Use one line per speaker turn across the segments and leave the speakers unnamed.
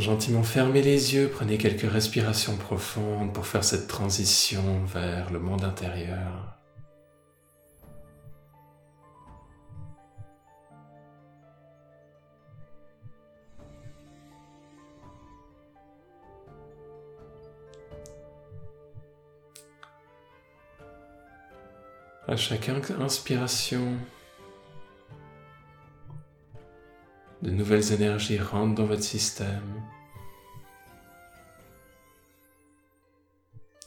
Gentiment fermez les yeux, prenez quelques respirations profondes pour faire cette transition vers le monde intérieur. À chaque inspiration, de nouvelles énergies rentrent dans votre système.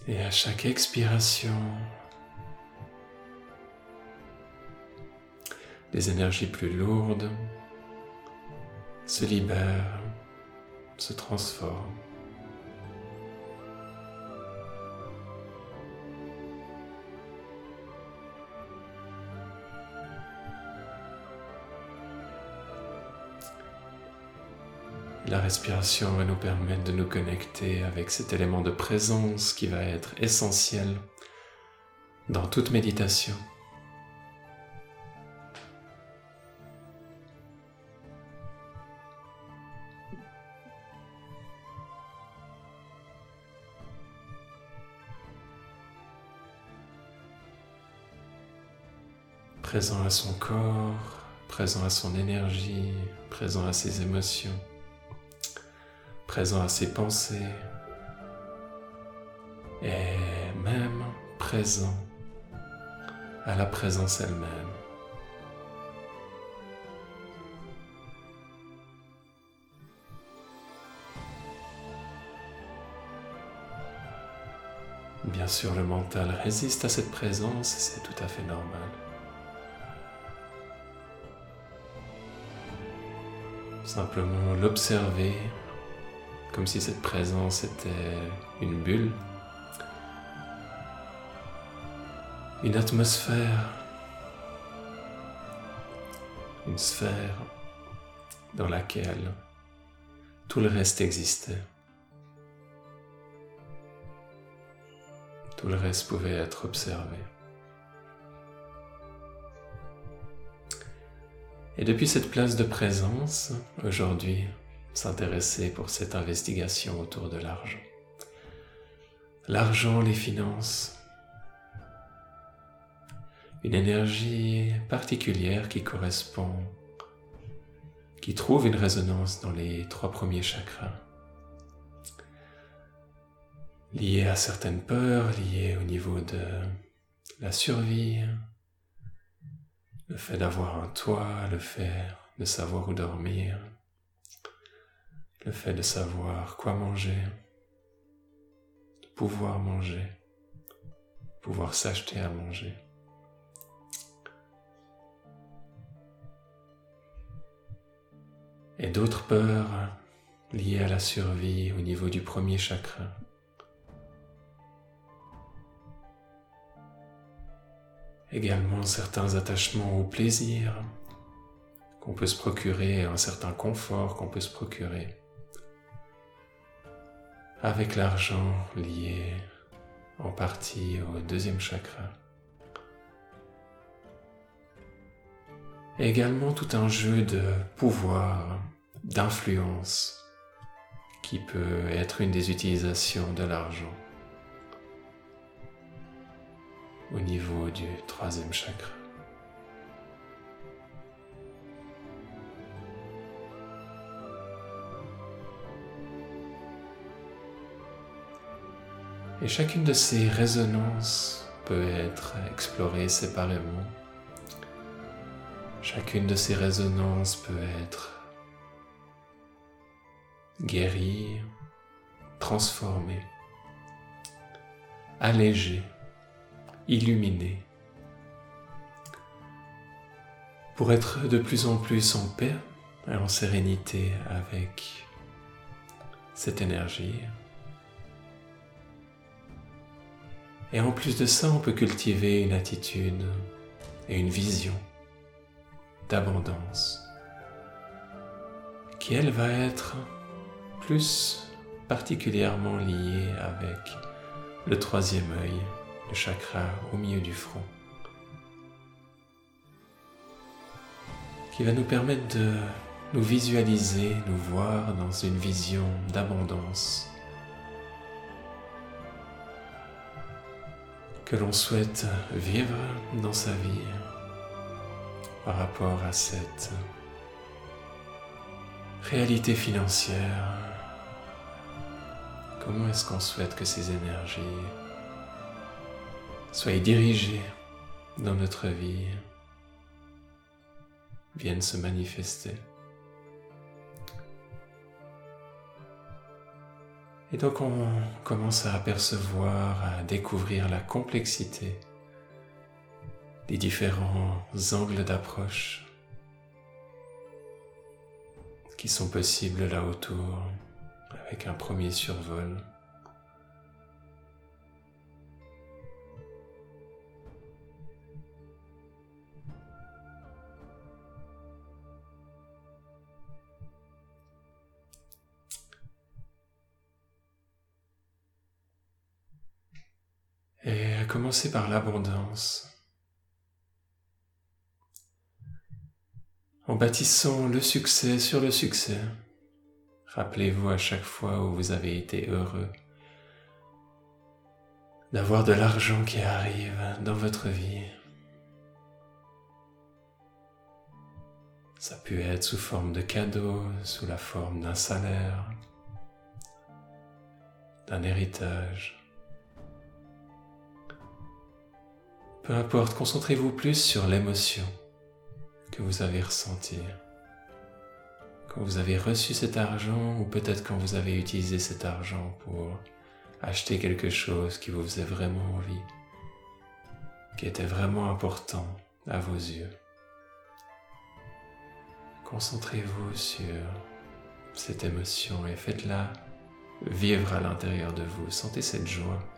Et à chaque expiration, les énergies plus lourdes se libèrent, se transforment. La respiration va nous permettre de nous connecter avec cet élément de présence qui va être essentiel dans toute méditation. Présent à son corps, présent à son énergie, présent à ses émotions présent à ses pensées et même présent à la présence elle-même. Bien sûr, le mental résiste à cette présence et c'est tout à fait normal. Simplement l'observer comme si cette présence était une bulle, une atmosphère, une sphère dans laquelle tout le reste existait. Tout le reste pouvait être observé. Et depuis cette place de présence, aujourd'hui, s'intéresser pour cette investigation autour de l'argent. L'argent, les finances, une énergie particulière qui correspond, qui trouve une résonance dans les trois premiers chakras, liée à certaines peurs, liées au niveau de la survie, le fait d'avoir un toit, le fait de savoir où dormir, le fait de savoir quoi manger, de pouvoir manger, pouvoir s'acheter à manger. Et d'autres peurs liées à la survie au niveau du premier chakra. Également certains attachements au plaisir qu'on peut se procurer, un certain confort qu'on peut se procurer avec l'argent lié en partie au deuxième chakra. également tout un jeu de pouvoir, d'influence qui peut être une des utilisations de l'argent au niveau du troisième chakra. Et chacune de ces résonances peut être explorée séparément. Chacune de ces résonances peut être guérie, transformée, allégée, illuminée, pour être de plus en plus en paix et en sérénité avec cette énergie. Et en plus de ça, on peut cultiver une attitude et une vision d'abondance qui, elle, va être plus particulièrement liée avec le troisième œil, le chakra au milieu du front, qui va nous permettre de nous visualiser, nous voir dans une vision d'abondance que l'on souhaite vivre dans sa vie par rapport à cette réalité financière. Comment est-ce qu'on souhaite que ces énergies soient dirigées dans notre vie, viennent se manifester? Et donc on commence à apercevoir, à découvrir la complexité des différents angles d'approche qui sont possibles là autour avec un premier survol. À commencer par l'abondance. En bâtissant le succès sur le succès, rappelez-vous à chaque fois où vous avez été heureux d'avoir de l'argent qui arrive dans votre vie. Ça peut être sous forme de cadeau, sous la forme d'un salaire, d'un héritage. Peu importe, concentrez-vous plus sur l'émotion que vous avez ressentie. Quand vous avez reçu cet argent ou peut-être quand vous avez utilisé cet argent pour acheter quelque chose qui vous faisait vraiment envie, qui était vraiment important à vos yeux. Concentrez-vous sur cette émotion et faites-la vivre à l'intérieur de vous. Sentez cette joie.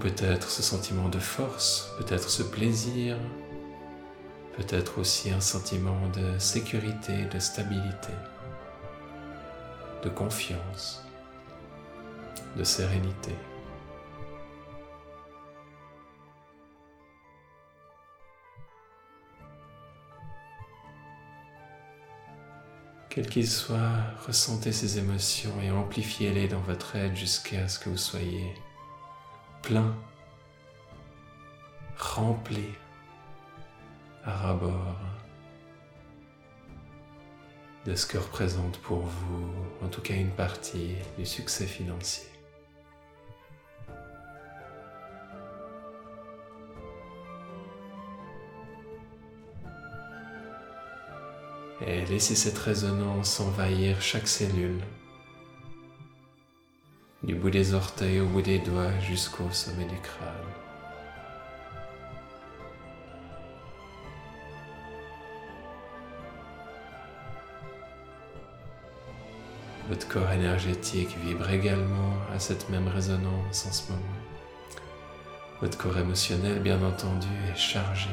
Peut-être ce sentiment de force, peut-être ce plaisir, peut-être aussi un sentiment de sécurité, de stabilité, de confiance, de sérénité. Quel qu'il soit, ressentez ces émotions et amplifiez-les dans votre aide jusqu'à ce que vous soyez plein, rempli à rabord de ce que représente pour vous, en tout cas une partie du succès financier. Et laissez cette résonance envahir chaque cellule du bout des orteils au bout des doigts jusqu'au sommet du crâne. Votre corps énergétique vibre également à cette même résonance en ce moment. Votre corps émotionnel, bien entendu, est chargé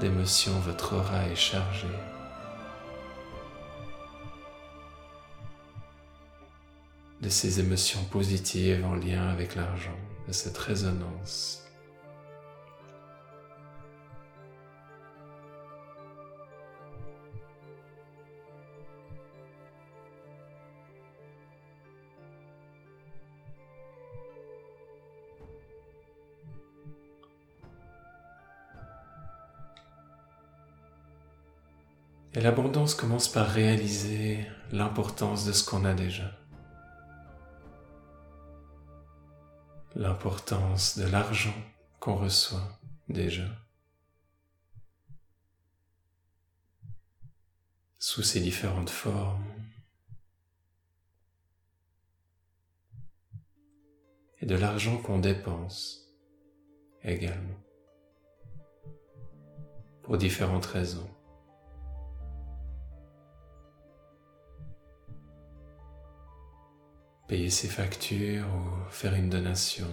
d'émotions, votre aura est chargée de ces émotions positives en lien avec l'argent, de cette résonance. Et l'abondance commence par réaliser l'importance de ce qu'on a déjà. De l'argent qu'on reçoit déjà. Sous ses différentes formes. Et de l'argent qu'on dépense également. Pour différentes raisons. payer ses factures ou faire une donation,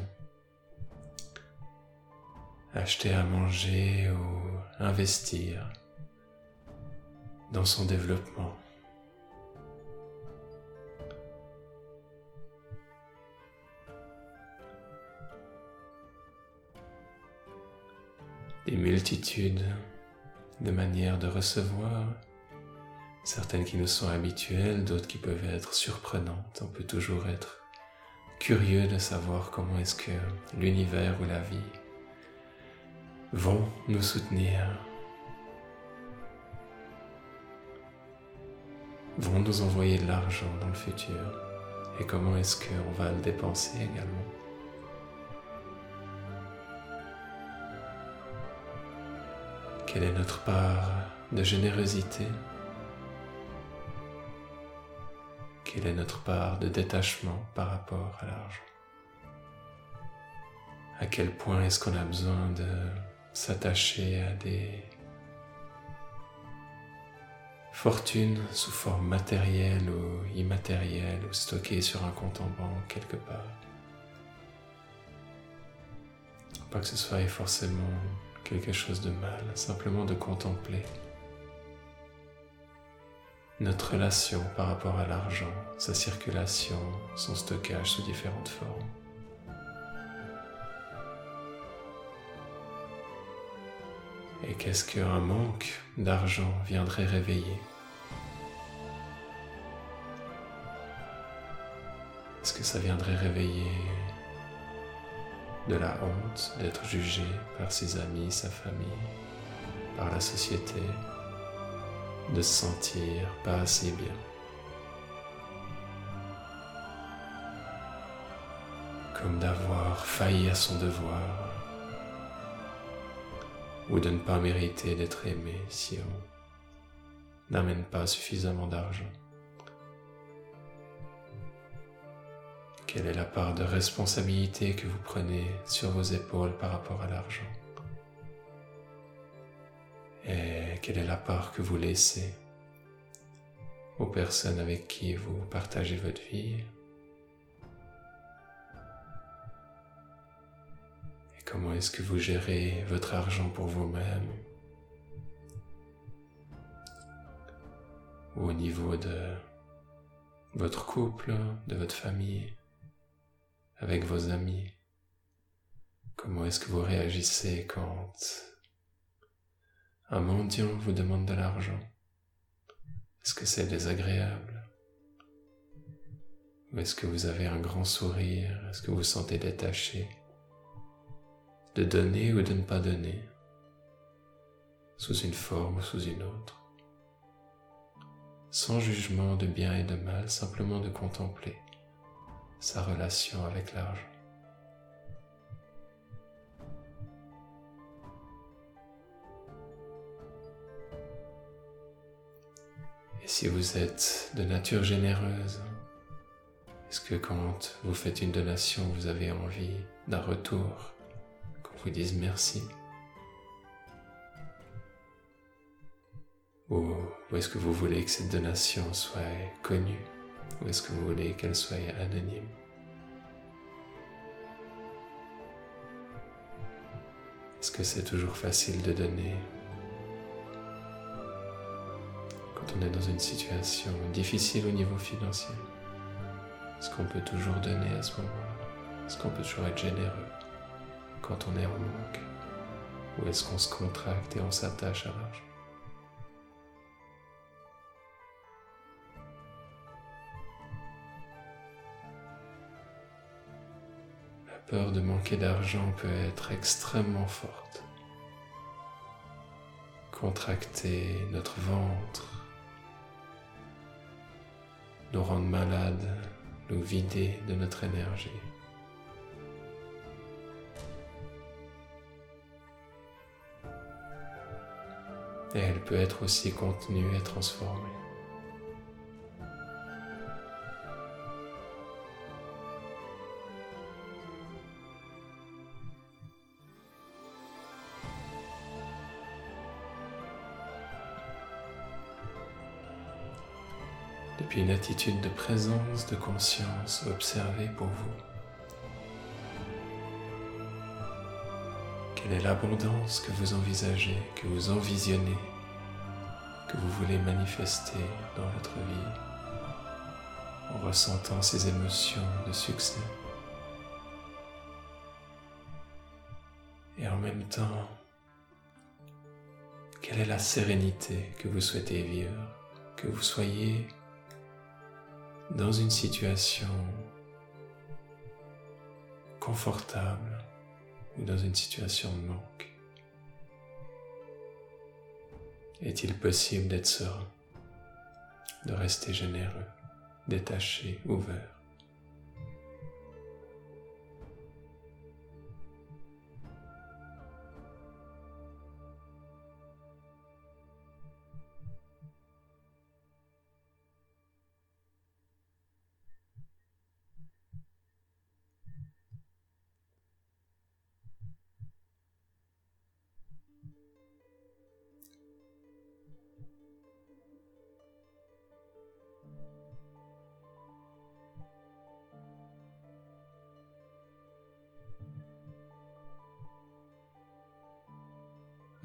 acheter à manger ou investir dans son développement. Des multitudes de manières de recevoir, certaines qui nous sont habituelles, d'autres qui peuvent être surprenantes. On peut toujours être curieux de savoir comment est-ce que l'univers ou la vie vont nous soutenir, vont nous envoyer de l'argent dans le futur. Et comment est-ce qu'on va le dépenser également? Quelle est notre part de générosité? Quelle est notre part de détachement par rapport à l'argent? À quel point est-ce qu'on a besoin de s'attacher à des fortunes sous forme matérielle ou immatérielle ou stockées sur un compte en banque quelque part Pas que ce soit forcément quelque chose de mal, simplement de contempler notre relation par rapport à l'argent, sa circulation, son stockage sous différentes formes. Et qu'est-ce qu'un manque d'argent viendrait réveiller Est-ce que ça viendrait réveiller de la honte d'être jugé par ses amis, sa famille, par la société, de se sentir pas assez bien. Comme d'avoir failli à son devoir ou de ne pas mériter d'être aimé si on n'amène pas suffisamment d'argent. Quelle est la part de responsabilité que vous prenez sur vos épaules par rapport à l'argent? Et quelle est la part que vous laissez aux personnes avec qui vous partagez votre vie? Comment est-ce que vous gérez votre argent pour vous-même ou au niveau de votre couple, de votre famille avec vos amis Comment est-ce que vous réagissez quand un mendiant vous demande de l'argent? Est-ce que c'est désagréable? Ou est-ce que vous avez un grand sourire? Est-ce que vous vous sentez détaché? De donner ou de ne pas donner sous une forme ou sous une autre sans jugement de bien et de mal, simplement de contempler sa relation avec l'argent. Et si vous êtes de nature généreuse, est-ce que quand vous faites une donation, vous avez envie d'un retour, vous dise merci. Ou, est-ce que vous voulez que cette donation soit connue? Ou est-ce que vous voulez qu'elle soit anonyme? Est-ce que c'est toujours facile de donner quand on est dans une situation difficile au niveau financier? Est-ce qu'on peut toujours donner à ce moment-là? Est-ce qu'on peut toujours être généreux? Quand on est en manque Ou est-ce qu'on se contracte et on s'attache à l'argent? Peur de manquer d'argent peut être extrêmement forte. Contracter notre ventre, nous rendre malades, nous vider de notre énergie. Et elle peut être aussi contenue et transformée. puis une attitude de présence, de conscience observée pour vous. Quelle est l'abondance que vous envisagez, que vous envisionnez, que vous voulez manifester dans votre vie en ressentant ces émotions de succès et en même temps Quelle est la sérénité que vous souhaitez vivre Que vous soyez dans une situation confortable ou dans une situation de manque. Est-il possible d'être serein, de rester généreux, détaché, ouvert?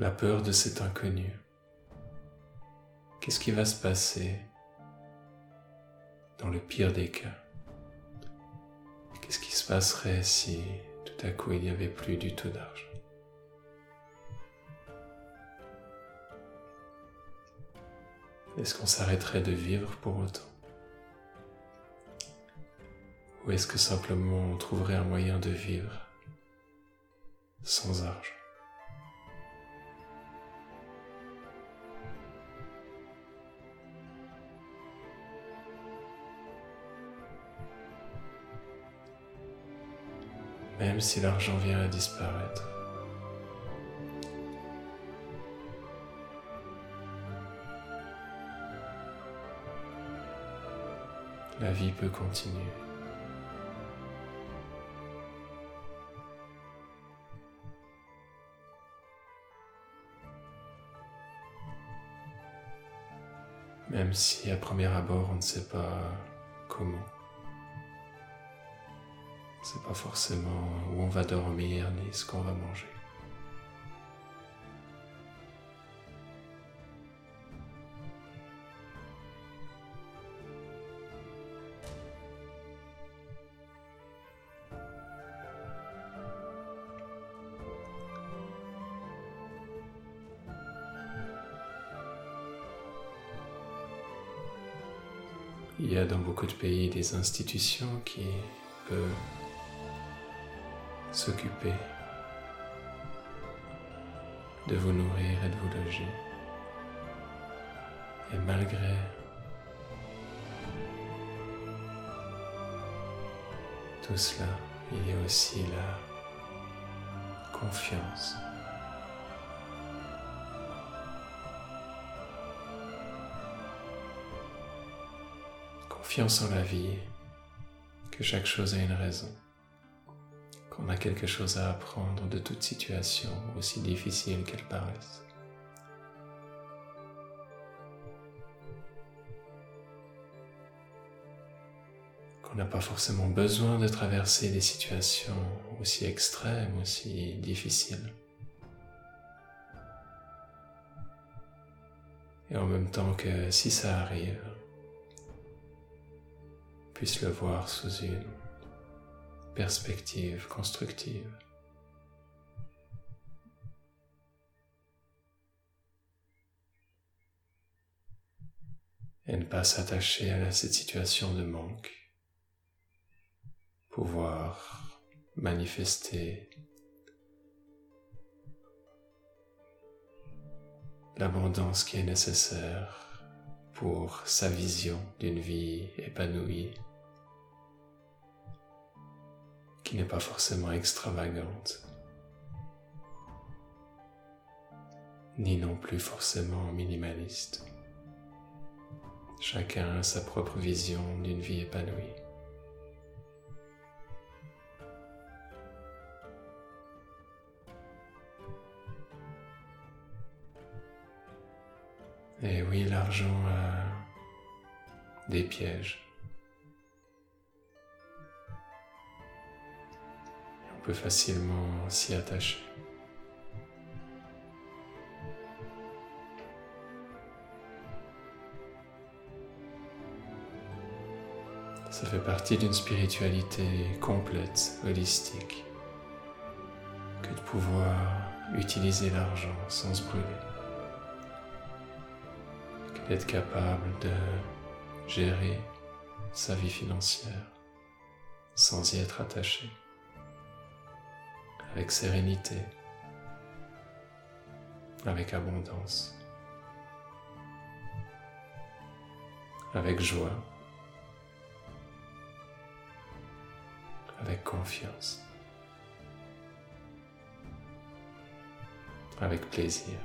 La peur de cet inconnu. Qu'est-ce qui va se passer dans le pire des cas? Qu'est-ce qui se passerait si tout à coup il n'y avait plus du tout d'argent? Est-ce qu'on s'arrêterait de vivre pour autant? Ou est-ce que simplement on trouverait un moyen de vivre sans argent? Même si l'argent vient à disparaître. La vie peut continuer. Même si à premier abord on ne sait pas comment c'est pas forcément où on va dormir ni ce qu'on va manger. Il y a dans beaucoup de pays des institutions qui peuvent s'occuper de vous nourrir et de vous loger. Et malgré tout cela, il y a aussi la confiance. Confiance en la vie, que chaque chose a une raison qu'on a quelque chose à apprendre de toute situation, aussi difficile qu'elle paraisse. Qu'on n'a pas forcément besoin de traverser des situations aussi extrêmes, aussi difficiles. Et en même temps que si ça arrive, puisse le voir sous une perspective constructive. Et ne pas s'attacher à cette situation de manque, pouvoir manifester l'abondance qui est nécessaire pour sa vision d'une vie épanouie qui n'est pas forcément extravagante, ni non plus forcément minimaliste. Chacun a sa propre vision d'une vie épanouie. Et oui, l'argent a des pièges. Peut facilement s'y attacher. Ça fait partie d'une spiritualité complète, holistique, que de pouvoir utiliser l'argent sans se brûler. d'être capable de gérer sa vie financière sans y être attaché, avec sérénité, avec abondance, avec joie, avec confiance, avec plaisir.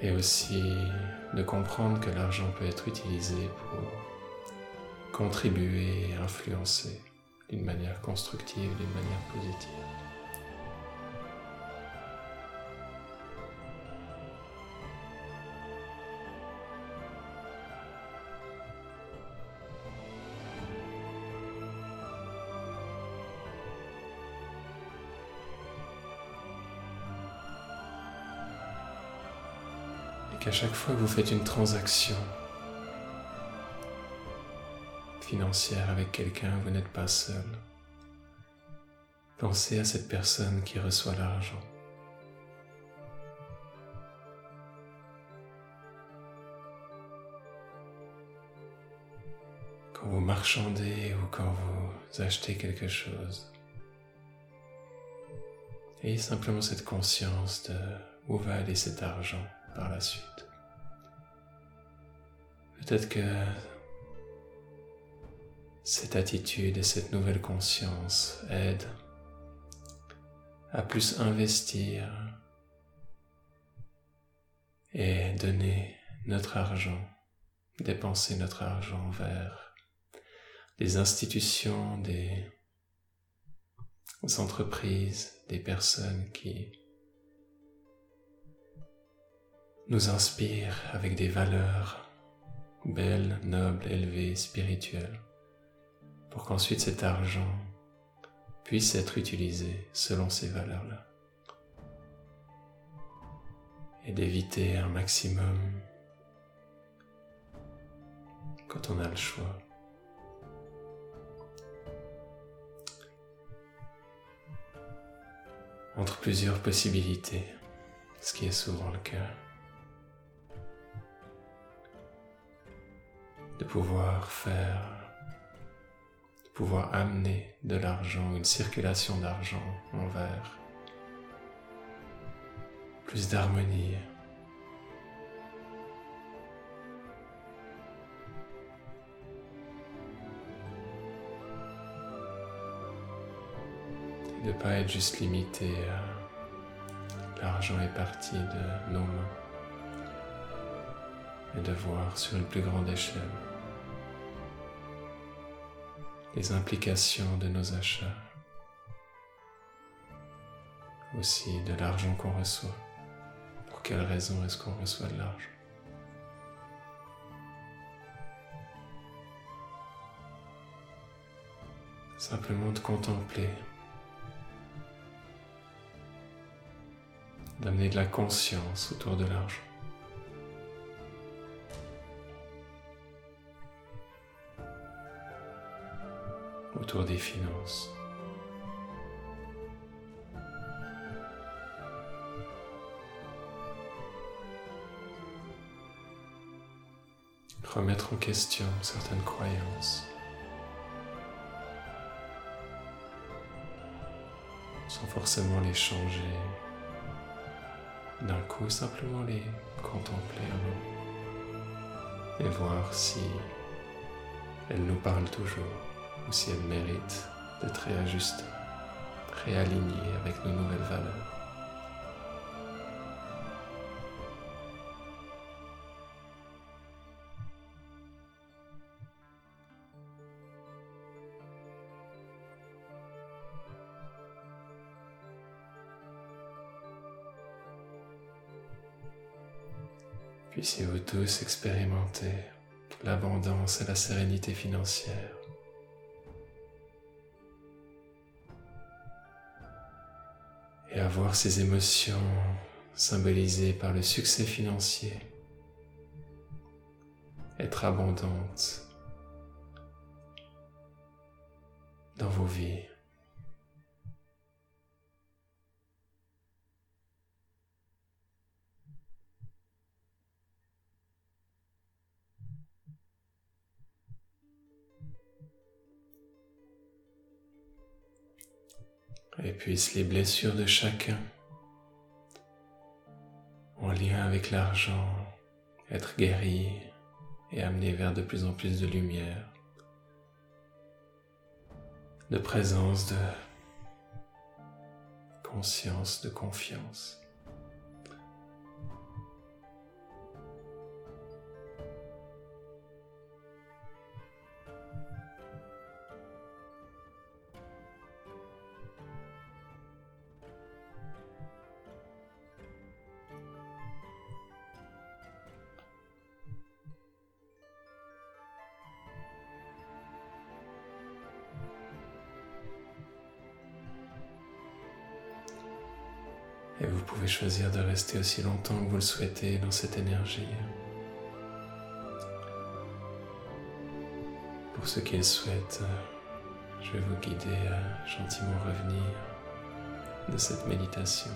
et aussi de comprendre que l'argent peut être utilisé pour contribuer et influencer d'une manière constructive, d'une manière positive. Qu'à chaque fois que vous faites une transaction financière avec quelqu'un, vous n'êtes pas seul. Pensez à cette personne qui reçoit l'argent. Quand vous marchandez ou quand vous achetez quelque chose, ayez simplement cette conscience de où va aller cet argent par la suite. Peut-être que cette attitude et cette nouvelle conscience aident à plus investir et donner notre argent, dépenser notre argent vers des institutions, des entreprises, des personnes qui nous inspire avec des valeurs belles, nobles, élevées, spirituelles, pour qu'ensuite cet argent puisse être utilisé selon ces valeurs-là. Et d'éviter un maximum quand on a le choix. Entre plusieurs possibilités, ce qui est souvent le cas. De pouvoir faire, de pouvoir amener de l'argent, une circulation d'argent envers plus d'harmonie. Et de ne pas être juste limité à l'argent est parti de nos mains et de voir sur une plus grande échelle les implications de nos achats, aussi de l'argent qu'on reçoit. Pour quelle raison est-ce qu'on reçoit de l'argent? Simplement de contempler, d'amener de la conscience autour de l'argent. Autour des finances. Remettre en question certaines croyances. Sans forcément les changer d'un coup, simplement les contempler et voir si elles nous parlent toujours ou si elle mérite d'être réajustée, réalignée avec nos nouvelles valeurs. Puissiez-vous tous expérimenter l'abondance et la sérénité financière et avoir ces émotions symbolisées par le succès financier, être abondante dans vos vies et puissent les blessures de chacun en lien avec l'argent être guéries et amenées vers de plus en plus de lumière, de présence, de conscience, de confiance. Et vous pouvez choisir de rester aussi longtemps que vous le souhaitez dans cette énergie. Pour ceux qui le je vais vous guider à gentiment revenir de cette méditation.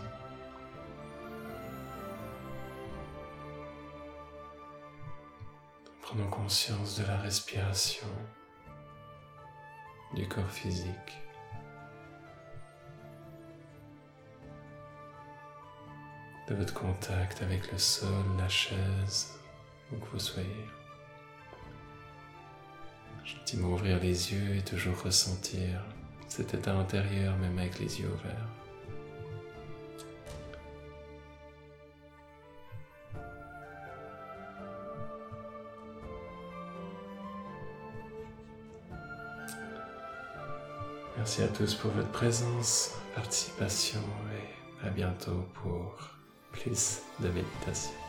Prenons conscience de la respiration, du corps physique. De votre contact avec le sol, la chaise, où que vous soyez. Gentiment ouvrir les yeux et toujours ressentir cet état intérieur même avec les yeux ouverts. Merci à tous pour votre présence, participation et à bientôt pour plus de méditation.